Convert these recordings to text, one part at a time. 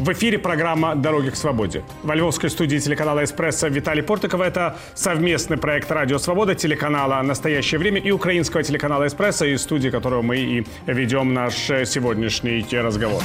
В эфире программа «Дороги к свободе». Во львовской студии телеканала «Эспрессо» Виталий Портиков. Это совместный проект «Радио Свобода», телеканала «Настоящее время» и украинского телеканала «Эспрессо», из студии которого мы и ведем наш сегодняшний разговор.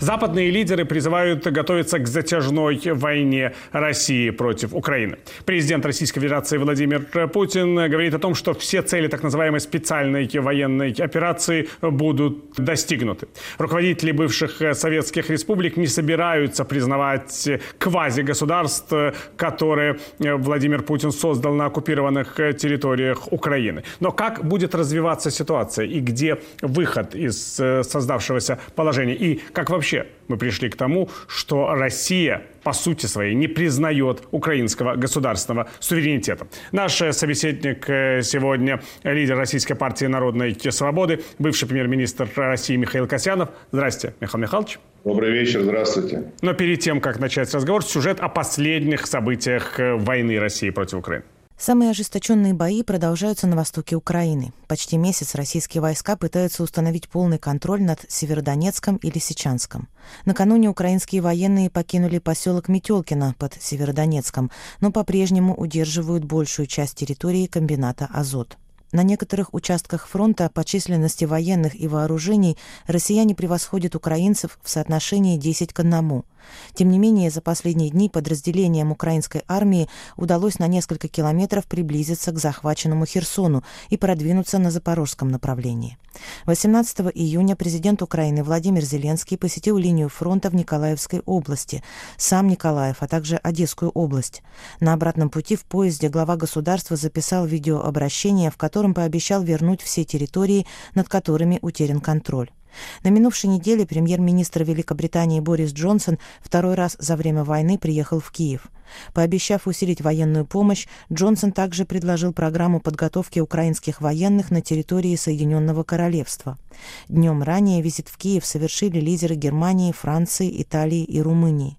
Западные лидеры призывают готовиться к затяжной войне России против Украины. Президент Российской Федерации Владимир Путин говорит о том, что все цели так называемой специальной военной операции будут достигнуты. Руководители бывших советских республик не собираются признавать квази-государств, которые Владимир Путин создал на оккупированных территориях Украины. Но как будет развиваться ситуация и где выход из создавшегося положения и как вообще вообще мы пришли к тому, что Россия по сути своей не признает украинского государственного суверенитета. Наш э, собеседник э, сегодня лидер Российской партии народной свободы, бывший премьер-министр России Михаил Касьянов. Здрасте, Михаил Михайлович. Добрый вечер, здравствуйте. Но перед тем, как начать разговор, сюжет о последних событиях э, войны России против Украины. Самые ожесточенные бои продолжаются на востоке Украины. Почти месяц российские войска пытаются установить полный контроль над Северодонецком и Лисичанском. Накануне украинские военные покинули поселок Метелкино под Северодонецком, но по-прежнему удерживают большую часть территории комбината «Азот». На некоторых участках фронта по численности военных и вооружений россияне превосходят украинцев в соотношении 10 к 1. Тем не менее, за последние дни подразделениям украинской армии удалось на несколько километров приблизиться к захваченному Херсону и продвинуться на запорожском направлении. 18 июня президент Украины Владимир Зеленский посетил линию фронта в Николаевской области, сам Николаев, а также Одесскую область. На обратном пути в поезде глава государства записал видеообращение, в котором пообещал вернуть все территории, над которыми утерян контроль. На минувшей неделе премьер-министр Великобритании Борис Джонсон второй раз за время войны приехал в Киев. Пообещав усилить военную помощь, Джонсон также предложил программу подготовки украинских военных на территории Соединенного Королевства. Днем ранее визит в Киев совершили лидеры Германии, Франции, Италии и Румынии.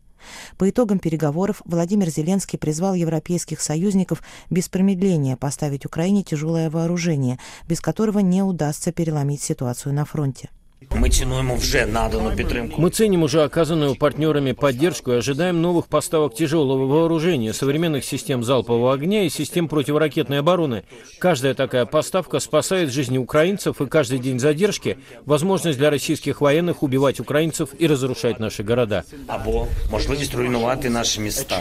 По итогам переговоров Владимир Зеленский призвал европейских союзников без промедления поставить Украине тяжелое вооружение, без которого не удастся переломить ситуацию на фронте. Мы цінуємо вже надану підтримку. Мы ценим уже оказанную партнерами поддержку и ожидаем новых поставок тяжелого вооружения, современных систем залпового огня и систем противоракетной обороны. Каждая такая поставка спасает жизни украинцев, и каждый день задержки – возможность для российских военных убивать украинцев и разрушать наши города. Або можливість руйнувати наші міста.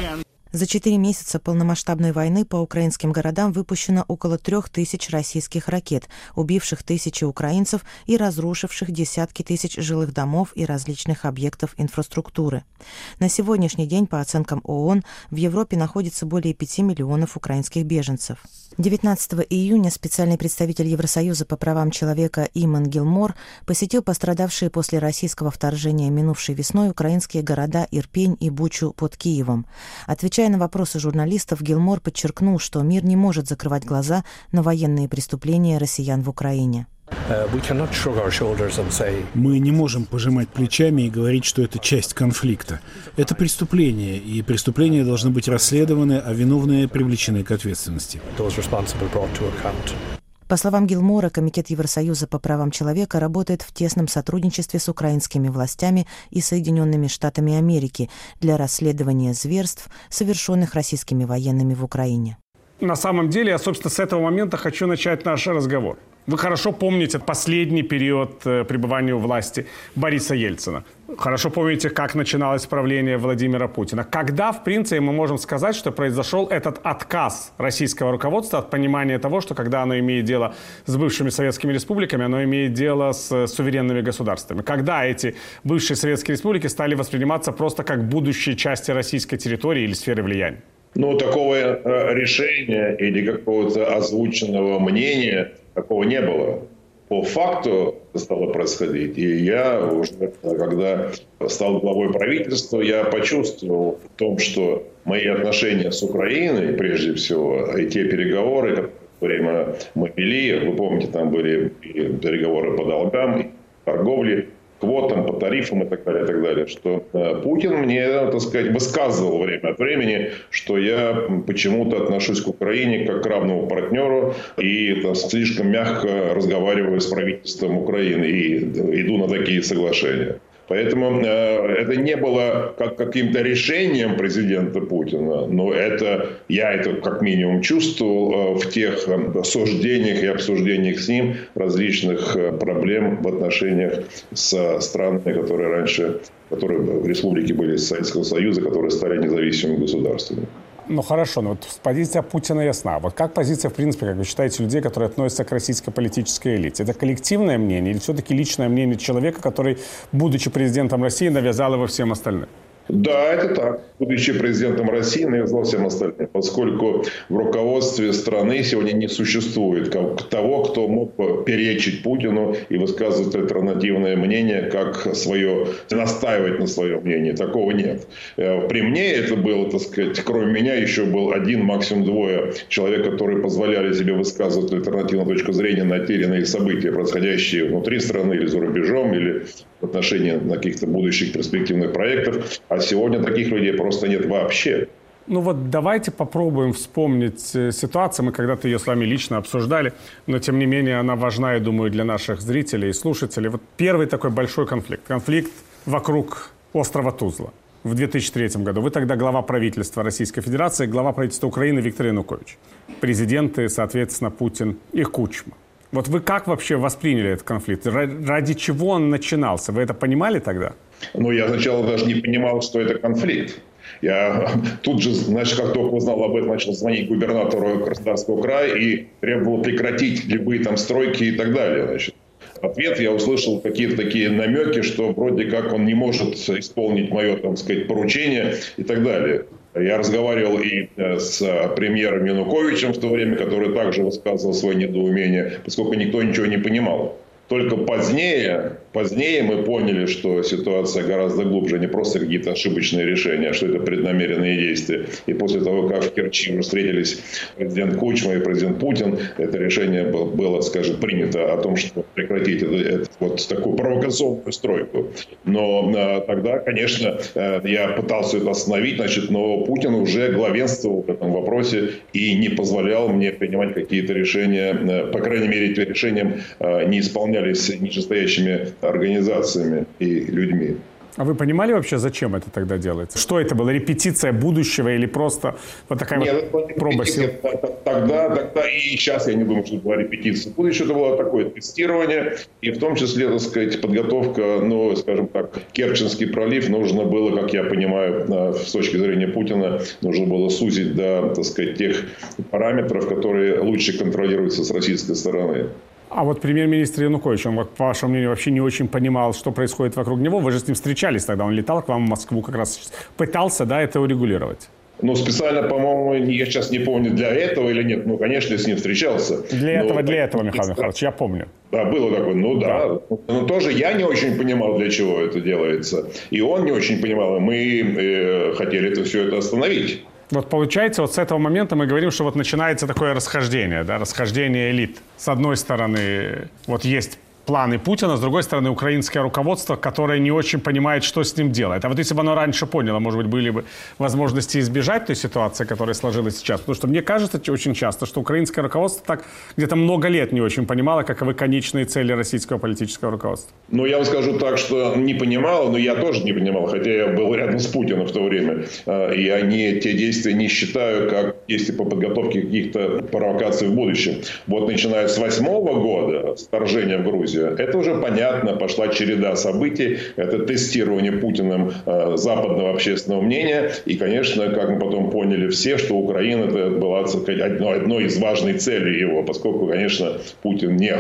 За четыре месяца полномасштабной войны по украинским городам выпущено около трех тысяч российских ракет, убивших тысячи украинцев и разрушивших десятки тысяч жилых домов и различных объектов инфраструктуры. На сегодняшний день, по оценкам ООН, в Европе находится более 5 миллионов украинских беженцев. 19 июня специальный представитель Евросоюза по правам человека Иман Гилмор посетил пострадавшие после российского вторжения минувшей весной украинские города Ирпень и Бучу под Киевом. Отвечая на вопросы журналистов, Гилмор подчеркнул, что мир не может закрывать глаза на военные преступления россиян в Украине. Мы не можем пожимать плечами и говорить, что это часть конфликта. Это преступление, и преступления должны быть расследованы, а виновные привлечены к ответственности. По словам Гилмора, Комитет Евросоюза по правам человека работает в тесном сотрудничестве с украинскими властями и Соединенными Штатами Америки для расследования зверств, совершенных российскими военными в Украине. На самом деле, я, собственно, с этого момента хочу начать наш разговор. Вы хорошо помните последний период э, пребывания у власти Бориса Ельцина. Хорошо помните, как начиналось правление Владимира Путина. Когда, в принципе, мы можем сказать, что произошел этот отказ российского руководства от понимания того, что когда оно имеет дело с бывшими советскими республиками, оно имеет дело с суверенными государствами. Когда эти бывшие советские республики стали восприниматься просто как будущие части российской территории или сферы влияния? Ну, такого э, решения или какого-то озвученного мнения такого не было. По факту стало происходить. И я уже, когда стал главой правительства, я почувствовал в том, что мои отношения с Украиной, прежде всего, и те переговоры, время мы вели, вы помните, там были переговоры по долгам, торговле, квотам, по тарифам и так далее, и так далее, что э, Путин мне, так сказать, высказывал время от времени, что я почему-то отношусь к Украине как к равному партнеру и там, слишком мягко разговариваю с правительством Украины и иду на такие соглашения. Поэтому э, это не было как каким-то решением президента Путина, но это я это как минимум чувствовал э, в тех э, суждениях и обсуждениях с ним различных э, проблем в отношениях с странами, которые раньше, которые в республике были из Советского Союза, которые стали независимыми государствами. Ну хорошо, но вот позиция Путина ясна. Вот как позиция, в принципе, как вы считаете, людей, которые относятся к российской политической элите? Это коллективное мнение или все-таки личное мнение человека, который, будучи президентом России, навязал его всем остальным? Да, это так. Будучи президентом России, навязал всем остальным, поскольку в руководстве страны сегодня не существует того, кто мог бы перечить Путину и высказывать альтернативное мнение, как свое, настаивать на своем мнении. Такого нет. Э, при мне это было, так сказать, кроме меня еще был один, максимум двое человек, которые позволяли себе высказывать альтернативную точку зрения на те или иные события, происходящие внутри страны или за рубежом, или в отношении каких-то будущих перспективных проектов. А сегодня таких людей просто нет вообще. Ну вот давайте попробуем вспомнить э, ситуацию. Мы когда-то ее с вами лично обсуждали, но тем не менее она важна, я думаю, для наших зрителей и слушателей. Вот первый такой большой конфликт. Конфликт вокруг острова Тузла в 2003 году. Вы тогда глава правительства Российской Федерации, глава правительства Украины Виктор Янукович. Президенты, соответственно, Путин и Кучма. Вот вы как вообще восприняли этот конфликт? Ради чего он начинался? Вы это понимали тогда? Ну, я сначала даже не понимал, что это конфликт. Я тут же, значит, как только узнал об этом, начал звонить губернатору Краснодарского края и требовал прекратить любые там стройки и так далее. Значит. Ответ я услышал какие-то такие намеки, что вроде как он не может исполнить мое, так сказать, поручение и так далее. Я разговаривал и э, с премьером Януковичем в то время, который также высказывал свое недоумение, поскольку никто ничего не понимал. Только позднее, позднее мы поняли, что ситуация гораздо глубже, не просто какие-то ошибочные решения, а что это преднамеренные действия. И после того, как в Керчи встретились президент Кучма и президент Путин, это решение было, скажем, принято о том, что прекратить это, это, вот такую провокационную стройку. Но э, тогда, конечно, э, я пытался это остановить, значит, но Путин уже главенствовал в этом вопросе и не позволял мне принимать какие-то решения, э, по крайней мере, эти решения э, не исполнять выполнялись нижестоящими организациями и людьми. А вы понимали вообще, зачем это тогда делается? Что это было? Репетиция будущего или просто вот такая Нет, вот проба сил? Тогда, тогда и сейчас я не думаю, что это была репетиция. Будущее это было такое тестирование, и в том числе, так сказать, подготовка, ну, скажем так, Керченский пролив нужно было, как я понимаю, с точки зрения Путина, нужно было сузить до, так сказать, тех параметров, которые лучше контролируются с российской стороны. А вот премьер-министр Янукович, он, по вашему мнению, вообще не очень понимал, что происходит вокруг него. Вы же с ним встречались тогда, он летал к вам в Москву, как раз пытался, да, это урегулировать. Ну, специально, по-моему, я сейчас не помню, для этого или нет. Ну, конечно, я с ним встречался. Для но... этого, для этого, Михаил Михайлович, я помню. Да, было такое, ну да. да. Но тоже я не очень понимал, для чего это делается. И он не очень понимал, и мы э, хотели это все это остановить. Вот получается, вот с этого момента мы говорим, что вот начинается такое расхождение, да, расхождение элит. С одной стороны, вот есть планы Путина, с другой стороны, украинское руководство, которое не очень понимает, что с ним делать. А вот если бы оно раньше поняло, может быть, были бы возможности избежать той ситуации, которая сложилась сейчас. Потому что мне кажется очень часто, что украинское руководство так где-то много лет не очень понимало, каковы конечные цели российского политического руководства. Ну, я вам скажу так, что не понимал, но я тоже не понимал, хотя я был рядом с Путиным в то время. А, и они те действия не считаю как действия по подготовке каких-то провокаций в будущем. Вот начиная с восьмого года, вторжения в Грузию. Это уже понятно, пошла череда событий. Это тестирование Путиным э, западного общественного мнения. И, конечно, как мы потом поняли все, что Украина это была одной из важных целей его, поскольку, конечно, Путин не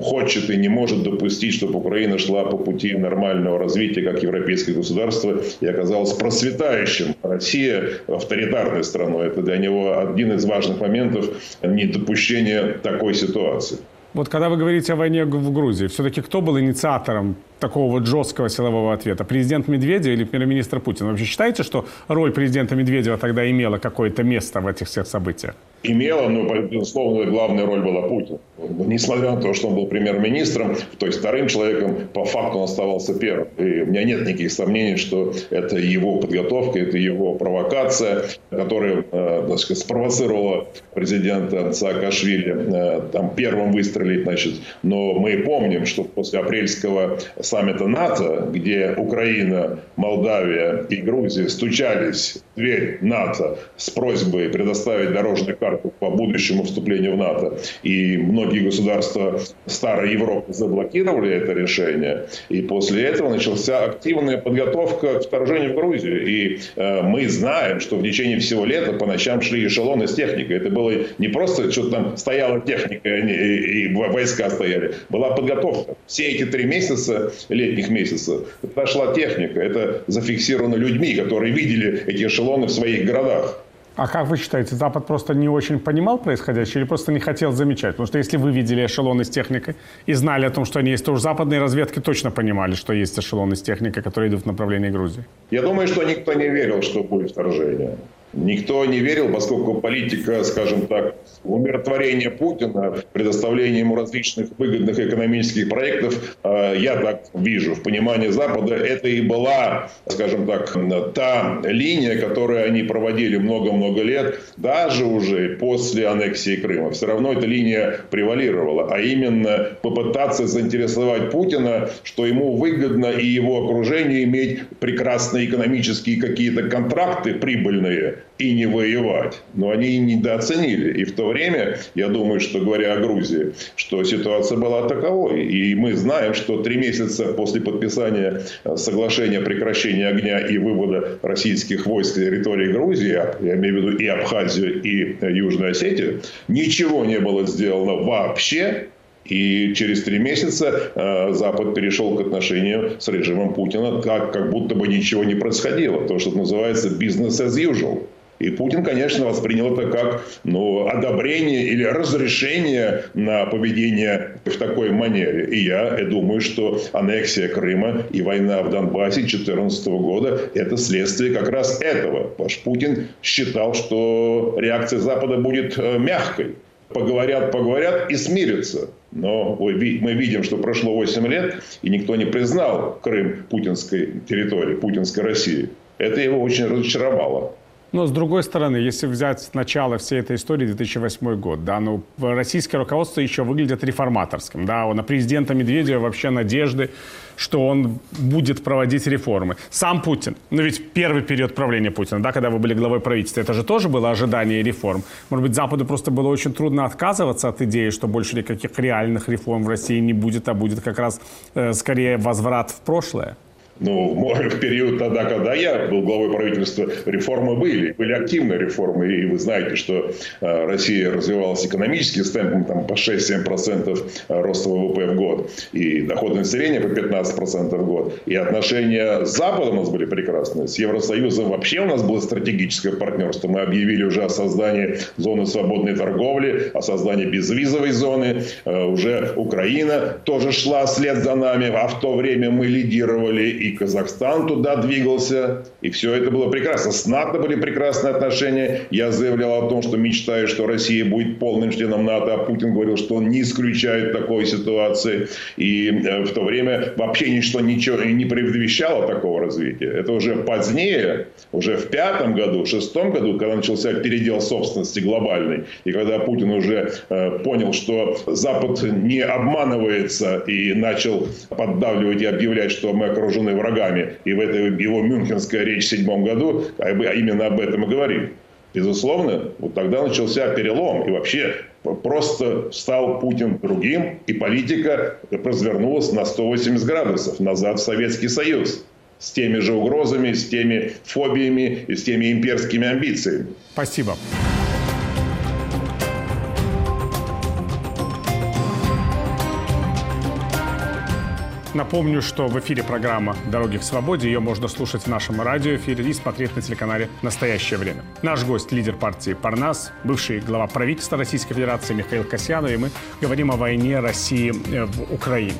хочет и не может допустить, чтобы Украина шла по пути нормального развития как европейское государство и оказалась процветающим. Россия авторитарной страной. Это для него один из важных моментов недопущения такой ситуации. Вот когда вы говорите о войне в Грузии, все-таки кто был инициатором такого вот жесткого силового ответа? Президент Медведев или премьер-министр Путин? Вы вообще считаете, что роль президента Медведева тогда имела какое-то место в этих всех событиях? Имела, но, безусловно, главная роль была Путин. Несмотря на то, что он был премьер-министром, то есть вторым человеком, по факту он оставался первым. И у меня нет никаких сомнений, что это его подготовка, это его провокация, которая э, так сказать, спровоцировала президента Саакашвили э, там, первым выстрелить. Значит. Но мы помним, что после апрельского саммита НАТО, где Украина, Молдавия и Грузия стучались в дверь НАТО с просьбой предоставить дорожную карту по будущему вступлению в НАТО, и многие государства старой Европы заблокировали это решение, и после этого начался активная подготовка к вторжению в Грузию. И э, мы знаем, что в течение всего лета по ночам шли эшелоны с техникой. Это было не просто что-то там стояла техника и, и войска стояли. Была подготовка. Все эти три месяца, летних месяцев, пошла техника. Это зафиксировано людьми, которые видели эти эшелоны в своих городах. А как вы считаете, Запад просто не очень понимал происходящее или просто не хотел замечать? Потому что если вы видели эшелоны с техникой и знали о том, что они есть, то уж западные разведки точно понимали, что есть эшелоны с техникой, которые идут в направлении Грузии. Я думаю, что никто не верил, что будет вторжение. Никто не верил, поскольку политика, скажем так, умиротворения Путина, предоставления ему различных выгодных экономических проектов, э, я так вижу, в понимании Запада, это и была, скажем так, та линия, которую они проводили много-много лет, даже уже после аннексии Крыма. Все равно эта линия превалировала, а именно попытаться заинтересовать Путина, что ему выгодно и его окружению иметь прекрасные экономические какие-то контракты прибыльные, и не воевать. Но они недооценили. И в то время, я думаю, что говоря о Грузии, что ситуация была таковой. И мы знаем, что три месяца после подписания э, соглашения о прекращении огня и вывода российских войск с территории Грузии, я имею в виду и Абхазию, и э, Южную Осетию, ничего не было сделано вообще и через три месяца э, Запад перешел к отношениям с режимом Путина, как, как будто бы ничего не происходило. То, что называется business as usual. И Путин, конечно, воспринял это как ну, одобрение или разрешение на поведение в такой манере. И я думаю, что аннексия Крыма и война в Донбассе 2014 года – это следствие как раз этого. Что Путин считал, что реакция Запада будет э, мягкой. Поговорят, поговорят и смирятся. Но мы видим, что прошло 8 лет, и никто не признал Крым путинской территорией, путинской России. Это его очень разочаровало. Но с другой стороны, если взять начало всей этой истории 2008 год, да, ну, российское руководство еще выглядит реформаторским, да, на президента Медведева вообще надежды, что он будет проводить реформы. Сам Путин, ну ведь первый период правления Путина, да, когда вы были главой правительства, это же тоже было ожидание реформ. Может быть, Западу просто было очень трудно отказываться от идеи, что больше никаких реальных реформ в России не будет, а будет как раз э, скорее возврат в прошлое? Ну, в период тогда, когда я был главой правительства, реформы были. Были активные реформы. И вы знаете, что э, Россия развивалась экономически с темпом там, по 6-7% роста ВВП в год. И доходы населения по 15% в год. И отношения с Западом у нас были прекрасные. С Евросоюзом вообще у нас было стратегическое партнерство. Мы объявили уже о создании зоны свободной торговли, о создании безвизовой зоны. Э, уже Украина тоже шла след за нами. А в то время мы лидировали и Казахстан туда двигался, и все это было прекрасно. С НАТО были прекрасные отношения. Я заявлял о том, что мечтаю, что Россия будет полным членом НАТО, а Путин говорил, что он не исключает такой ситуации. И э, в то время вообще ничто ничего не предвещало такого развития. Это уже позднее, уже в пятом году, в шестом году, когда начался передел собственности глобальный, и когда Путин уже э, понял, что Запад не обманывается и начал поддавливать и объявлять, что мы окружены вооруженные врагами. И в этой его мюнхенская речь в седьмом году а именно об этом и говорит. Безусловно, вот тогда начался перелом. И вообще просто стал Путин другим, и политика развернулась на 180 градусов назад в Советский Союз. С теми же угрозами, с теми фобиями и с теми имперскими амбициями. Спасибо. Напомню, что в эфире программа «Дороги к свободе». Ее можно слушать в нашем радиоэфире и смотреть на телеканале «Настоящее время». Наш гость – лидер партии «Парнас», бывший глава правительства Российской Федерации Михаил Касьянов, и мы говорим о войне России э, в Украине.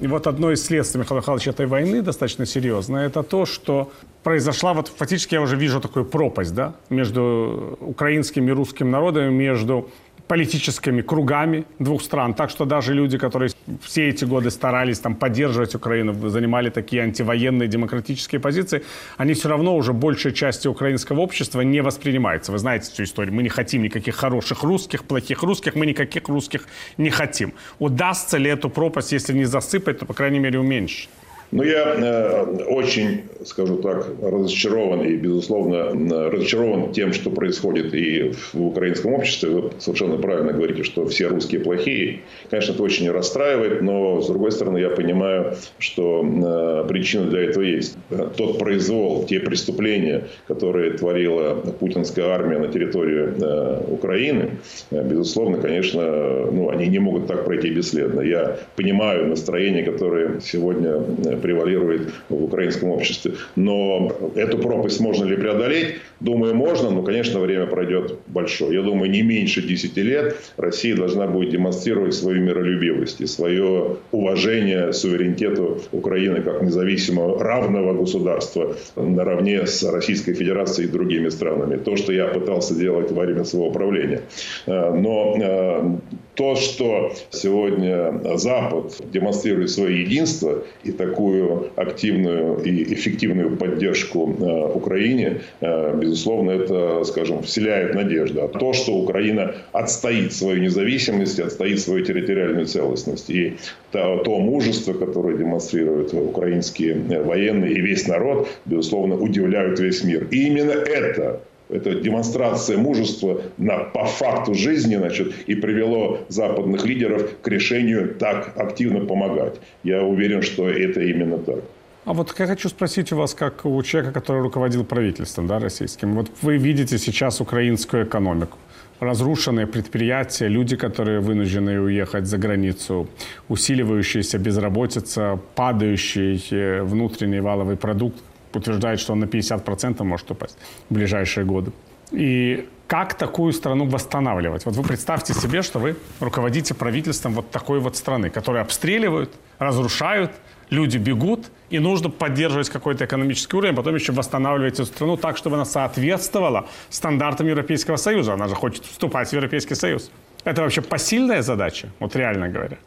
И вот одно из следствий, Михаила Михайловича, этой войны достаточно серьезное, это то, что произошла, вот фактически я уже вижу такую пропасть, да, между украинским и русским народами, между политическими кругами двух стран. Так что даже люди, которые все эти годы старались там, поддерживать Украину, занимали такие антивоенные демократические позиции, они все равно уже большей части украинского общества не воспринимаются. Вы знаете всю историю. Мы не хотим никаких хороших русских, плохих русских, мы никаких русских не хотим. Удастся ли эту пропасть, если не засыпать, то, по крайней мере, уменьшить? Ну, я э, очень, скажу так, разочарован и, безусловно, разочарован тем, что происходит и в украинском обществе. Вы совершенно правильно говорите, что все русские плохие. Конечно, это очень расстраивает, но, с другой стороны, я понимаю, что э, причина для этого есть. Тот произвол, те преступления, которые творила путинская армия на территории э, Украины, э, безусловно, конечно, ну, они не могут так пройти бесследно. Я понимаю настроение, которое сегодня э, превалирует в украинском обществе. Но эту пропасть можно ли преодолеть? Думаю, можно, но, конечно, время пройдет большое. Я думаю, не меньше 10 лет Россия должна будет демонстрировать свою миролюбивость и свое уважение суверенитету Украины как независимого равного государства наравне с Российской Федерацией и другими странами. То, что я пытался делать во время своего правления. Э, но э, то, что сегодня Запад демонстрирует свое единство и такую активную и эффективную поддержку э, Украине, э, безусловно, это, скажем, вселяет надежду. А то, что Украина отстоит свою независимость, отстоит свою территориальную целостность. И то, то мужество, которое демонстрируют украинские военные и весь народ, безусловно, удивляют весь мир. И именно это это демонстрация мужества на, по факту жизни значит, и привело западных лидеров к решению так активно помогать. Я уверен, что это именно так. А вот я хочу спросить у вас, как у человека, который руководил правительством да, российским, вот вы видите сейчас украинскую экономику, разрушенные предприятия, люди, которые вынуждены уехать за границу, усиливающаяся безработица, падающий э, внутренний валовый продукт, утверждает, что он на 50% может упасть в ближайшие годы. И как такую страну восстанавливать? Вот вы представьте себе, что вы руководите правительством вот такой вот страны, которую обстреливают, разрушают, люди бегут, и нужно поддерживать какой-то экономический уровень, а потом еще восстанавливать эту страну так, чтобы она соответствовала стандартам Европейского Союза. Она же хочет вступать в Европейский Союз. Это вообще посильная задача, вот реально говоря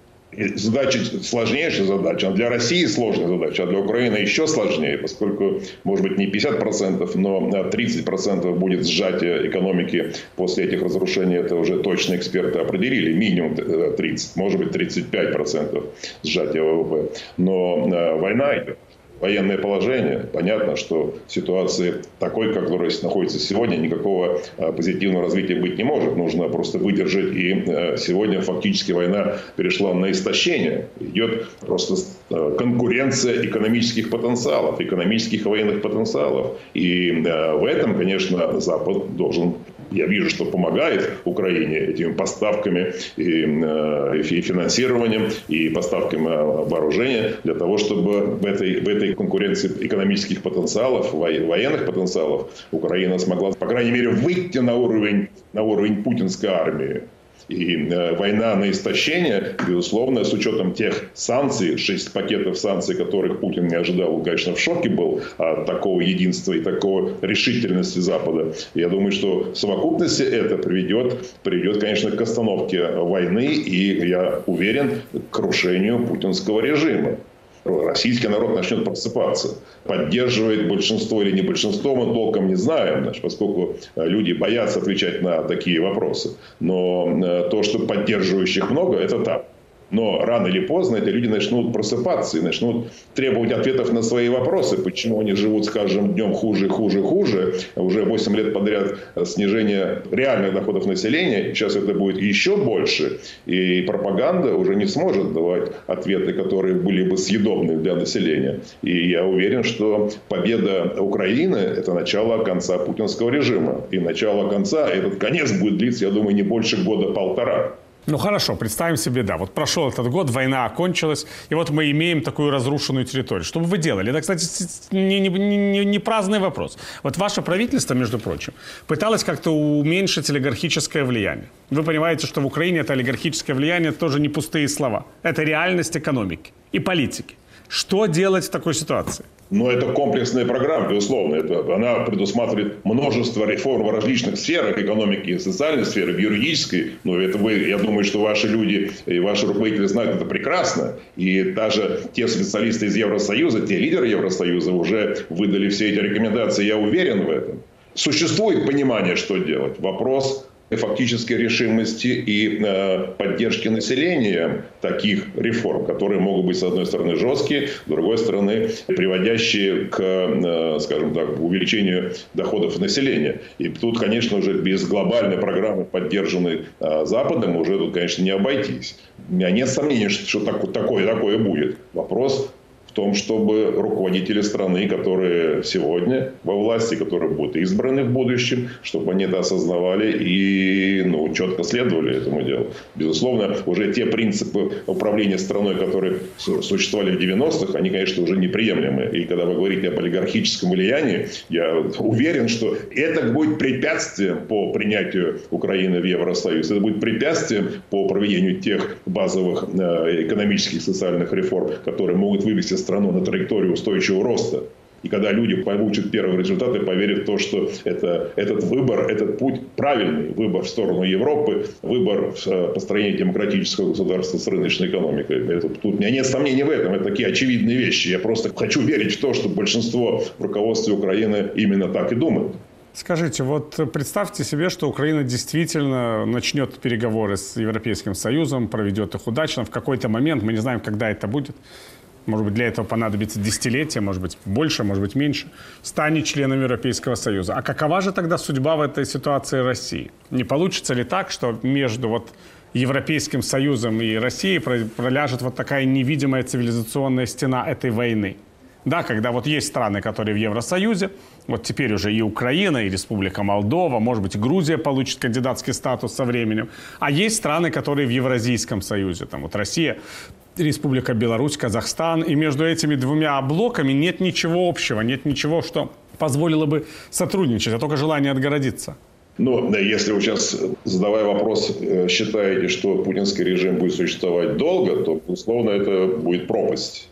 задача сложнейшая задача. Для России сложная задача, а для Украины еще сложнее, поскольку, может быть, не 50%, но 30% будет сжатие экономики после этих разрушений. Это уже точно эксперты определили. Минимум 30, может быть, 35% сжатия ВВП. Но э, война идет военное положение, понятно, что в ситуации такой, как находится сегодня, никакого а, позитивного развития быть не может. Нужно просто выдержать. И а, сегодня фактически война перешла на истощение. Идет просто а, конкуренция экономических потенциалов, экономических и военных потенциалов. И в этом, конечно, Запад должен я вижу, что помогает Украине этими поставками и, э, и финансированием, и поставками э, вооружения для того, чтобы в этой, в этой конкуренции экономических потенциалов, военных потенциалов Украина смогла, по крайней мере, выйти на уровень, на уровень путинской армии. И э, война на истощение, безусловно, с учетом тех санкций, шесть пакетов санкций, которых Путин не ожидал, он, конечно, в шоке был от такого единства и такого решительности Запада. Я думаю, что в совокупности это приведет, приведет, конечно, к остановке войны и, я уверен, к крушению путинского режима российский народ начнет просыпаться. Поддерживает большинство или не большинство, мы толком не знаем, значит, поскольку э, люди боятся отвечать на такие вопросы. Но э, то, что поддерживающих много, это так. Но рано или поздно эти люди начнут просыпаться и начнут требовать ответов на свои вопросы. Почему они живут с каждым днем хуже, хуже, хуже. Уже 8 лет подряд снижение реальных доходов населения. Сейчас это будет еще больше. И пропаганда уже не сможет давать ответы, которые были бы съедобны для населения. И я уверен, что победа Украины – это начало конца путинского режима. И начало конца, этот конец будет длиться, я думаю, не больше года-полтора. Ну хорошо, представим себе, да, вот прошел этот год, война окончилась, и вот мы имеем такую разрушенную территорию. Что бы вы делали? Это, кстати, не, не, не, не праздный вопрос. Вот ваше правительство, между прочим, пыталось как-то уменьшить олигархическое влияние. Вы понимаете, что в Украине это олигархическое влияние тоже не пустые слова. Это реальность экономики и политики. Что делать в такой ситуации? Но это комплексная программа, безусловно. Это, она предусматривает множество реформ в различных сферах экономики, социальной сферы, юридической. Но это вы, я думаю, что ваши люди и ваши руководители знают это прекрасно. И даже те специалисты из Евросоюза, те лидеры Евросоюза уже выдали все эти рекомендации. Я уверен в этом. Существует понимание, что делать. Вопрос фактической решимости и э, поддержки населения таких реформ, которые могут быть, с одной стороны, жесткие, с другой стороны, приводящие к, э, скажем так, увеличению доходов населения. И тут, конечно, уже без глобальной программы, поддержанной э, Западом, уже тут, конечно, не обойтись. У меня нет сомнений, что так, такое, такое будет. Вопрос том, чтобы руководители страны, которые сегодня во власти, которые будут избраны в будущем, чтобы они это осознавали и ну, четко следовали этому делу. Безусловно, уже те принципы управления страной, которые существовали в 90-х, они, конечно, уже неприемлемы. И когда вы говорите об олигархическом влиянии, я уверен, что это будет препятствием по принятию Украины в Евросоюз. Это будет препятствием по проведению тех базовых э, экономических и социальных реформ, которые могут вывести страну на траекторию устойчивого роста. И когда люди получат первые результаты, поверят в то, что это, этот выбор, этот путь правильный, выбор в сторону Европы, выбор в э, построении демократического государства с рыночной экономикой. Это, тут у меня нет сомнений в этом, это такие очевидные вещи. Я просто хочу верить в то, что большинство в руководстве Украины именно так и думает. Скажите, вот представьте себе, что Украина действительно начнет переговоры с Европейским Союзом, проведет их удачно в какой-то момент, мы не знаем, когда это будет. Может быть, для этого понадобится десятилетие, может быть, больше, может быть, меньше, станет членом Европейского Союза. А какова же тогда судьба в этой ситуации России? Не получится ли так, что между вот Европейским Союзом и Россией проляжет вот такая невидимая цивилизационная стена этой войны? Да, когда вот есть страны, которые в Евросоюзе, вот теперь уже и Украина, и Республика Молдова, может быть, Грузия получит кандидатский статус со временем, а есть страны, которые в Евразийском Союзе, там вот Россия, Республика Беларусь, Казахстан, и между этими двумя блоками нет ничего общего, нет ничего, что позволило бы сотрудничать, а только желание отгородиться. Но если вы сейчас, задавая вопрос, э, считаете, что путинский режим будет существовать долго, то, безусловно, это будет пропасть.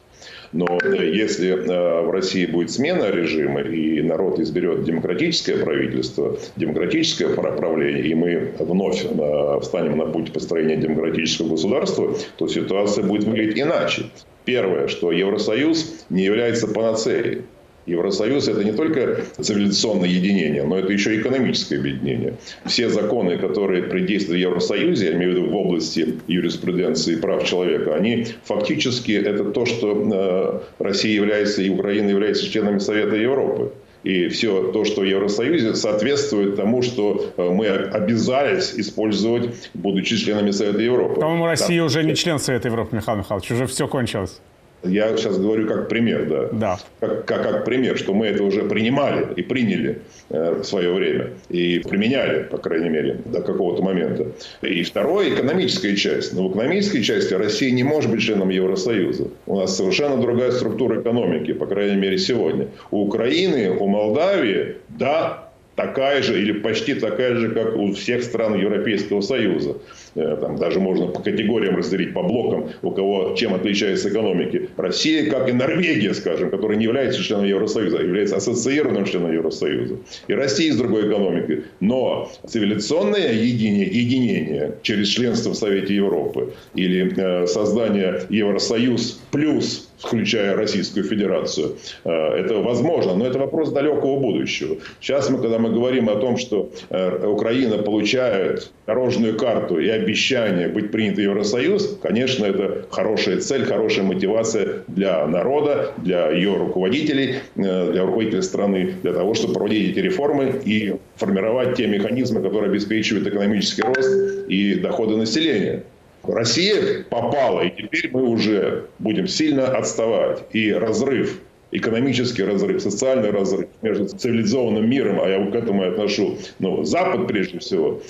Но э, если э, в России будет смена режима, и народ изберет демократическое правительство, демократическое правление, и мы вновь э, встанем на путь построения демократического государства, то ситуация будет выглядеть иначе. Первое, что Евросоюз не является панацеей. Евросоюз – это не только цивилизационное единение, но это еще и экономическое объединение. Все законы, которые при действии в Евросоюзе, я имею в виду в области юриспруденции и прав человека, они фактически это то, что э, Россия является и Украина является членами Совета Европы. И все то, что в Евросоюзе, соответствует тому, что э, мы обязались использовать, будучи членами Совета Европы. По-моему, Россия да. уже не член Совета Европы, Михаил Михайлович, уже все кончилось. Я сейчас говорю как пример, да. да. Как, как, как пример, что мы это уже принимали и приняли э, в свое время. И применяли, по крайней мере, до какого-то момента. И второе, экономическая часть. Но в экономической части Россия не может быть членом Евросоюза. У нас совершенно другая структура экономики, по крайней мере, сегодня. У Украины, у Молдавии, да, такая же или почти такая же, как у всех стран Европейского Союза. Э, там даже можно по категориям разделить, по блокам, у кого чем отличаются экономики. Россия, как и Норвегия, скажем, которая не является членом Евросоюза, а является ассоциированным членом Евросоюза. И Россия с другой экономикой. Но цивилизационное единение, единение через членство в Совете Европы или э, создание Евросоюз плюс включая Российскую Федерацию. Э, это возможно, но это вопрос далекого будущего. Сейчас мы, когда мы говорим о том, что э, Украина получает дорожную карту и обещание быть принятой в Евросоюз, конечно, это хорошая цель, хорошая мотивация для народа, для ее руководителей, э, для руководителей страны, для того, чтобы проводить эти реформы и формировать те механизмы, которые обеспечивают экономический рост и доходы населения. Россия попала, и теперь мы уже будем сильно отставать. И разрыв экономический разрыв, социальный разрыв между цивилизованным миром, а я к этому отношу ну, Запад прежде всего,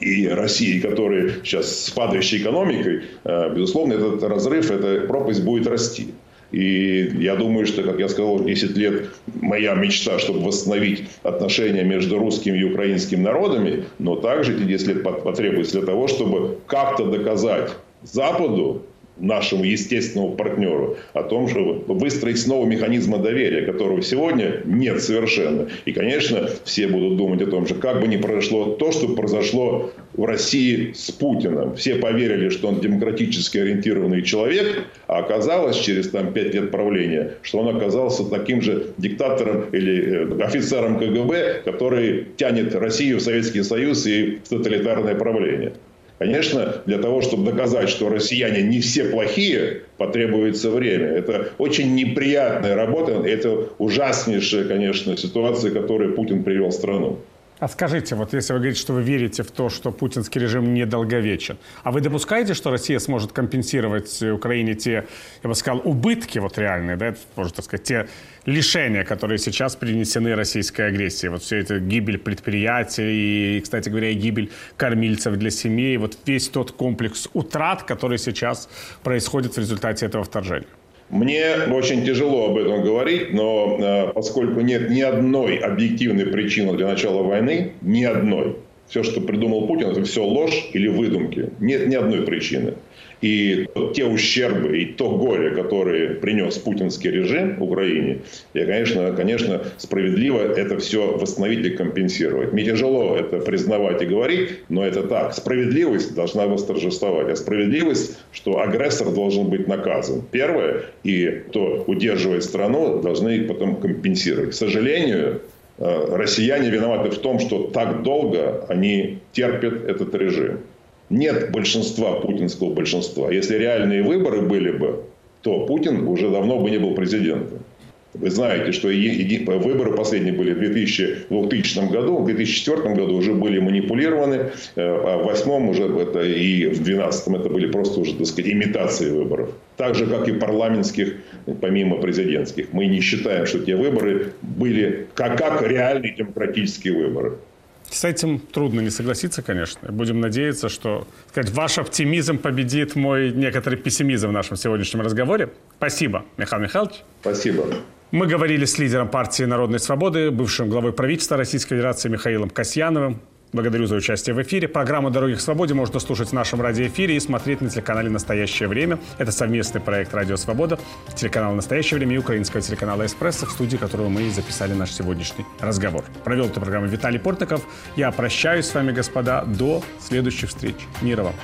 и России, которые сейчас с падающей экономикой, э, безусловно, этот разрыв, эта пропасть будет расти. И я думаю, что, как я сказал, 10 лет моя мечта, чтобы восстановить отношения между русскими и украинскими народами, но также эти 10 лет потребуется для того, чтобы как-то доказать Западу, нашему естественному партнеру, о том, чтобы выстроить снова механизмы доверия, которого сегодня нет совершенно. И, конечно, все будут думать о том же, как бы ни произошло то, что произошло в России с Путиным. Все поверили, что он демократически ориентированный человек, а оказалось через там, пять лет правления, что он оказался таким же диктатором или э, офицером КГБ, который тянет Россию в Советский Союз и в тоталитарное правление. Конечно, для того, чтобы доказать, что россияне не все плохие, потребуется время. Это очень неприятная работа, это ужаснейшая, конечно, ситуация, которую Путин привел в страну. А скажите, вот если вы говорите, что вы верите в то, что путинский режим недолговечен, а вы допускаете, что Россия сможет компенсировать Украине те, я бы сказал, убытки вот реальные, да, можно так сказать, те лишения, которые сейчас принесены российской агрессией? Вот все это гибель предприятий и, кстати говоря, и гибель кормильцев для семей, вот весь тот комплекс утрат, который сейчас происходит в результате этого вторжения. Мне очень тяжело об этом говорить, но э, поскольку нет ни одной объективной причины для начала войны, ни одной, все, что придумал Путин, это все ложь или выдумки. Нет ни одной причины. И те ущербы и то горе, которые принес путинский режим Украине, я, конечно, конечно, справедливо это все восстановить и компенсировать. Мне тяжело это признавать и говорить, но это так. Справедливость должна восторжествовать. А справедливость, что агрессор должен быть наказан. Первое. И кто удерживает страну, должны потом компенсировать. К сожалению, э, россияне виноваты в том, что так долго они терпят этот режим нет большинства, путинского большинства. Если реальные выборы были бы, то Путин уже давно бы не был президентом. Вы знаете, что выборы последние были в 2000 году, в 2004 году уже были манипулированы, э, а в 2008 уже это и в 2012 это были просто уже, так сказать, имитации выборов. Так же, как и парламентских, помимо президентских. Мы не считаем, что те выборы были как, как реальные демократические выборы. С этим трудно не согласиться, конечно. Будем надеяться, что сказать, ваш оптимизм победит мой некоторый пессимизм в нашем сегодняшнем разговоре. Спасибо, Михаил Михайлович. Спасибо. Мы говорили с лидером партии «Народной свободы», бывшим главой правительства Российской Федерации Михаилом Касьяновым. Благодарю за участие в эфире. Программу «Дороги к свободе» можно слушать в нашем радиоэфире и смотреть на телеканале «Настоящее время». Это совместный проект «Радио Свобода», телеканал «Настоящее время» и украинского телеканала «Эспрессо», в студии которого мы и записали наш сегодняшний разговор. Провел эту программу Виталий Портников. Я прощаюсь с вами, господа. До следующих встреч. Мира вам.